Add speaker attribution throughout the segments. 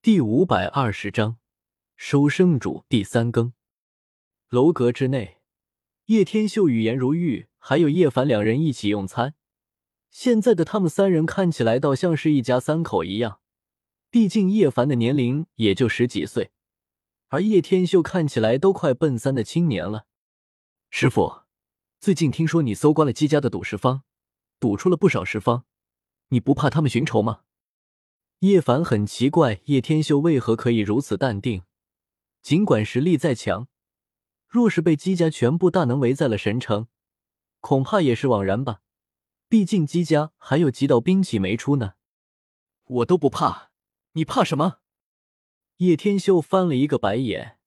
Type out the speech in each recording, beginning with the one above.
Speaker 1: 第五百二十章，收生主第三更。楼阁之内，叶天秀与颜如玉还有叶凡两人一起用餐。现在的他们三人看起来倒像是一家三口一样。毕竟叶凡的年龄也就十几岁，而叶天秀看起来都快奔三的青年了。师傅，最近听说你搜刮了姬家的赌石方，赌出了不少十方，你不怕他们寻仇吗？叶凡很奇怪，叶天秀为何可以如此淡定？尽管实力再强，若是被姬家全部大能围在了神城，恐怕也是枉然吧。毕竟姬家还有几道兵器没出呢。
Speaker 2: 我都不怕，你怕什么？
Speaker 1: 叶天秀翻了一个白眼。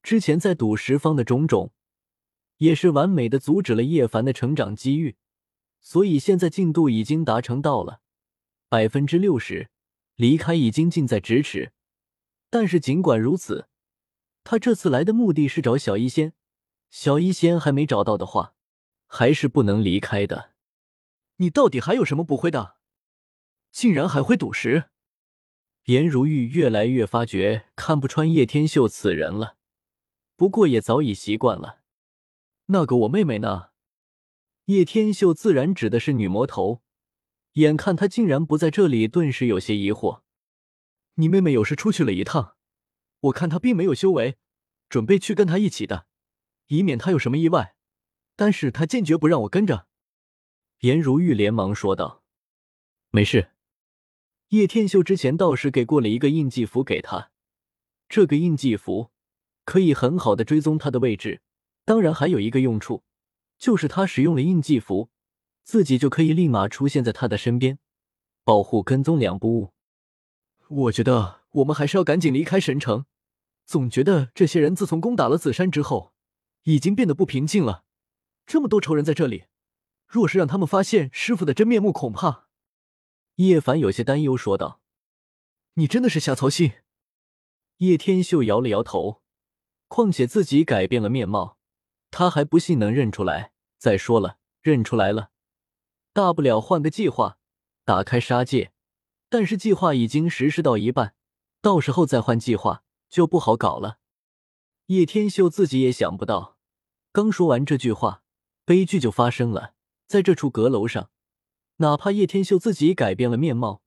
Speaker 1: 之前在赌十方的种种，也是完美的阻止了叶凡的成长机遇，所以现在进度已经达成到了百分之六十。离开已经近在咫尺，但是尽管如此，他这次来的目的是找小医仙。小医仙还没找到的话，还是不能离开的。
Speaker 2: 你到底还有什么不会的？竟然还会赌石？
Speaker 1: 颜如玉越来越发觉看不穿叶天秀此人了，不过也早已习惯了。那个我妹妹呢？叶天秀自然指的是女魔头。眼看他竟然不在这里，顿时有些疑惑。你妹妹有事出去了一趟，我看她并没有修为，准备去跟她一起的，以免她有什么意外。但是她坚决不让我跟着。颜如玉连忙说道：“没事。”叶天秀之前倒是给过了一个印记符给他，这个印记符可以很好的追踪他的位置。当然，还有一个用处，就是他使用了印记符。自己就可以立马出现在他的身边，保护跟踪两不误。我觉得我们还是要赶紧离开神城。总觉得这些人自从攻打了紫山之后，已经变得不平静了。这么多仇人在这里，若是让他们发现师傅的真面目，恐怕……叶凡有些担忧说道：“你真的是瞎操心。”叶天秀摇了摇头。况且自己改变了面貌，他还不信能认出来。再说了，认出来了。大不了换个计划，打开杀戒，但是计划已经实施到一半，到时候再换计划就不好搞了。叶天秀自己也想不到，刚说完这句话，悲剧就发生了。在这处阁楼上，哪怕叶天秀自己改变了面貌，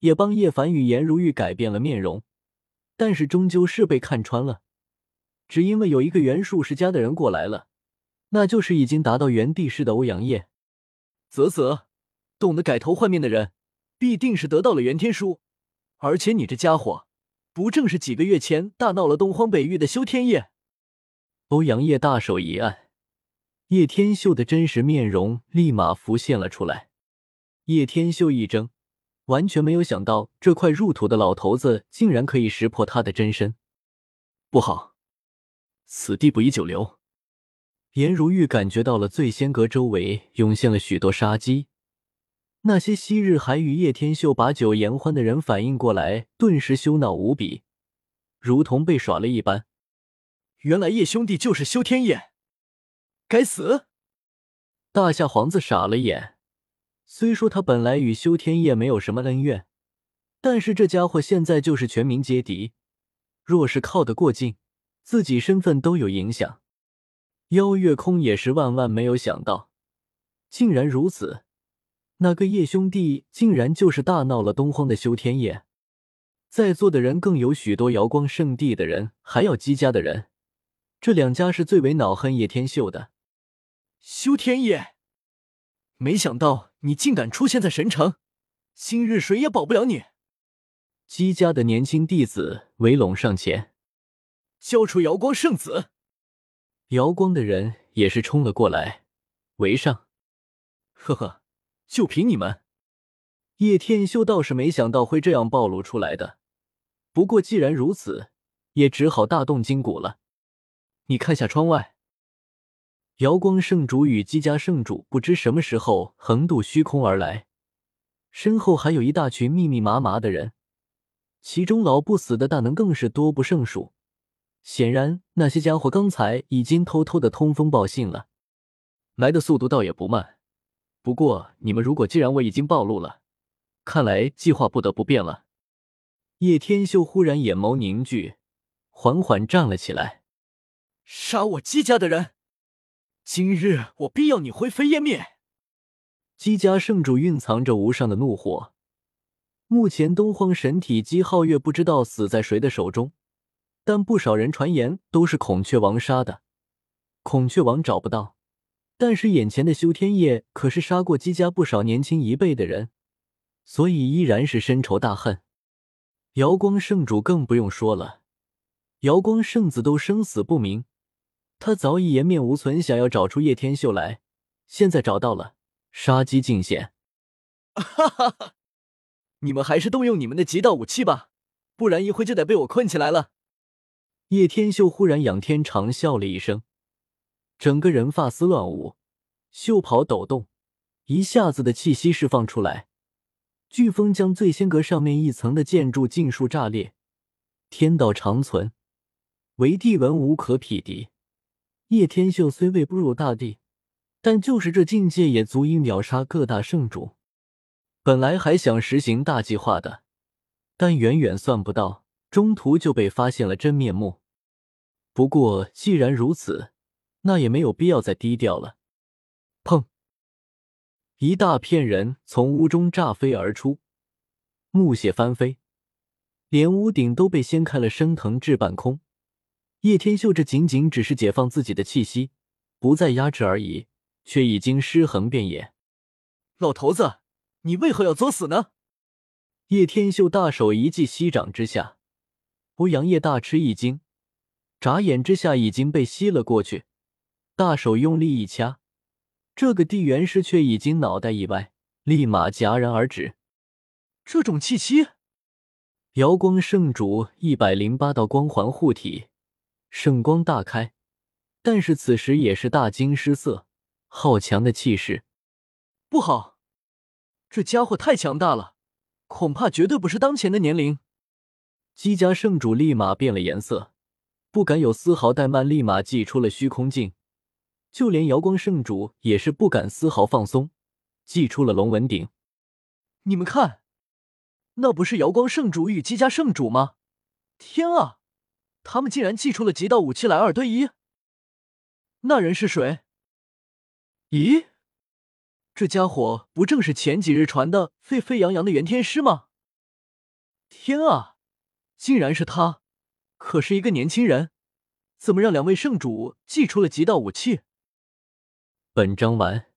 Speaker 1: 也帮叶凡与颜如玉改变了面容，但是终究是被看穿了。只因为有一个元术世家的人过来了，那就是已经达到元帝师的欧阳烨。啧啧，懂得改头换面的人，必定是得到了元天书。而且你这家伙，不正是几个月前大闹了东荒北域的修天夜？欧阳烨大手一按，叶天秀的真实面容立马浮现了出来。叶天秀一怔，完全没有想到这块入土的老头子竟然可以识破他的真身。不好，此地不宜久留。颜如玉感觉到了醉仙阁周围涌现了许多杀机，那些昔日还与叶天秀把酒言欢的人反应过来，顿时羞恼无比，如同被耍了一般。原来叶兄弟就是修天夜，该死！大夏皇子傻了眼，虽说他本来与修天夜没有什么恩怨，但是这家伙现在就是全民皆敌，若是靠得过近，自己身份都有影响。邀月空也是万万没有想到，竟然如此。那个叶兄弟竟然就是大闹了东荒的修天夜，在座的人更有许多瑶光圣地的人，还有姬家的人。这两家是最为恼恨叶天秀的。修天夜，没想到你竟敢出现在神城，今日谁也保不了你。姬家的年轻弟子围拢上前，交出瑶光圣子。瑶光的人也是冲了过来，围上。呵呵，就凭你们，叶天修倒是没想到会这样暴露出来的。不过既然如此，也只好大动筋骨了。你看下窗外，瑶光圣主与姬家圣主不知什么时候横渡虚空而来，身后还有一大群密密麻麻的人，其中老不死的大能更是多不胜数。显然，那些家伙刚才已经偷偷的通风报信了，来的速度倒也不慢。不过，你们如果既然我已经暴露了，看来计划不得不变了。叶天秀忽然眼眸凝聚，缓缓站了起来。
Speaker 2: 杀我姬家的人，今日我必要你灰飞烟灭！
Speaker 1: 姬家圣主蕴藏着无上的怒火。目前东荒神体姬皓月不知道死在谁的手中，但不少人传言都是孔雀王杀的。孔雀王找不到，但是眼前的修天叶可是杀过姬家不少年轻一辈的人，所以依然是深仇大恨。瑶光圣主更不用说了，瑶光圣子都生死不明，他早已颜面无存，想要找出叶天秀来，现在找到了，杀机尽显。
Speaker 2: 哈哈哈！你们还是动用你们的极道武器吧，不然一会就得被我困起来了。
Speaker 1: 叶天秀忽然仰天长笑了一声，整个人发丝乱舞，袖袍抖动，一下子的气息释放出来。飓风将醉仙阁上面一层的建筑尽数炸裂，天道长存，唯帝文无可匹敌。叶天秀虽未步入大帝，但就是这境界也足以秒杀各大圣主。本来还想实行大计划的，但远远算不到，中途就被发现了真面目。不过既然如此，那也没有必要再低调了。砰！一大片人从屋中炸飞而出，木屑翻飞，连屋顶都被掀开了，升腾至半空。叶天秀这仅仅只是解放自己的气息，不再压制而已，却已经尸横遍野。
Speaker 2: 老头子，你为何要作死呢？
Speaker 1: 叶天秀大手一记，膝掌之下，欧阳叶大吃一惊，眨眼之下已经被吸了过去，大手用力一掐。这个地元师却已经脑袋一歪，立马戛然而止。
Speaker 2: 这种气息，
Speaker 1: 瑶光圣主一百零八道光环护体，圣光大开，但是此时也是大惊失色，好强的气势！
Speaker 2: 不好，这家伙太强大了，恐怕绝对不是当前的年龄。
Speaker 1: 姬家圣主立马变了颜色，不敢有丝毫怠慢，立马祭出了虚空镜。就连瑶光圣主也是不敢丝毫放松，祭出了龙纹鼎。
Speaker 2: 你们看，那不是瑶光圣主与姬家圣主吗？天啊，他们竟然祭出了极道武器来二对一！那人是谁？咦，这家伙不正是前几日传的沸沸扬扬的元天师吗？天啊，竟然是他！可是一个年轻人，怎么让两位圣主祭出了极道武器？
Speaker 1: 本章完。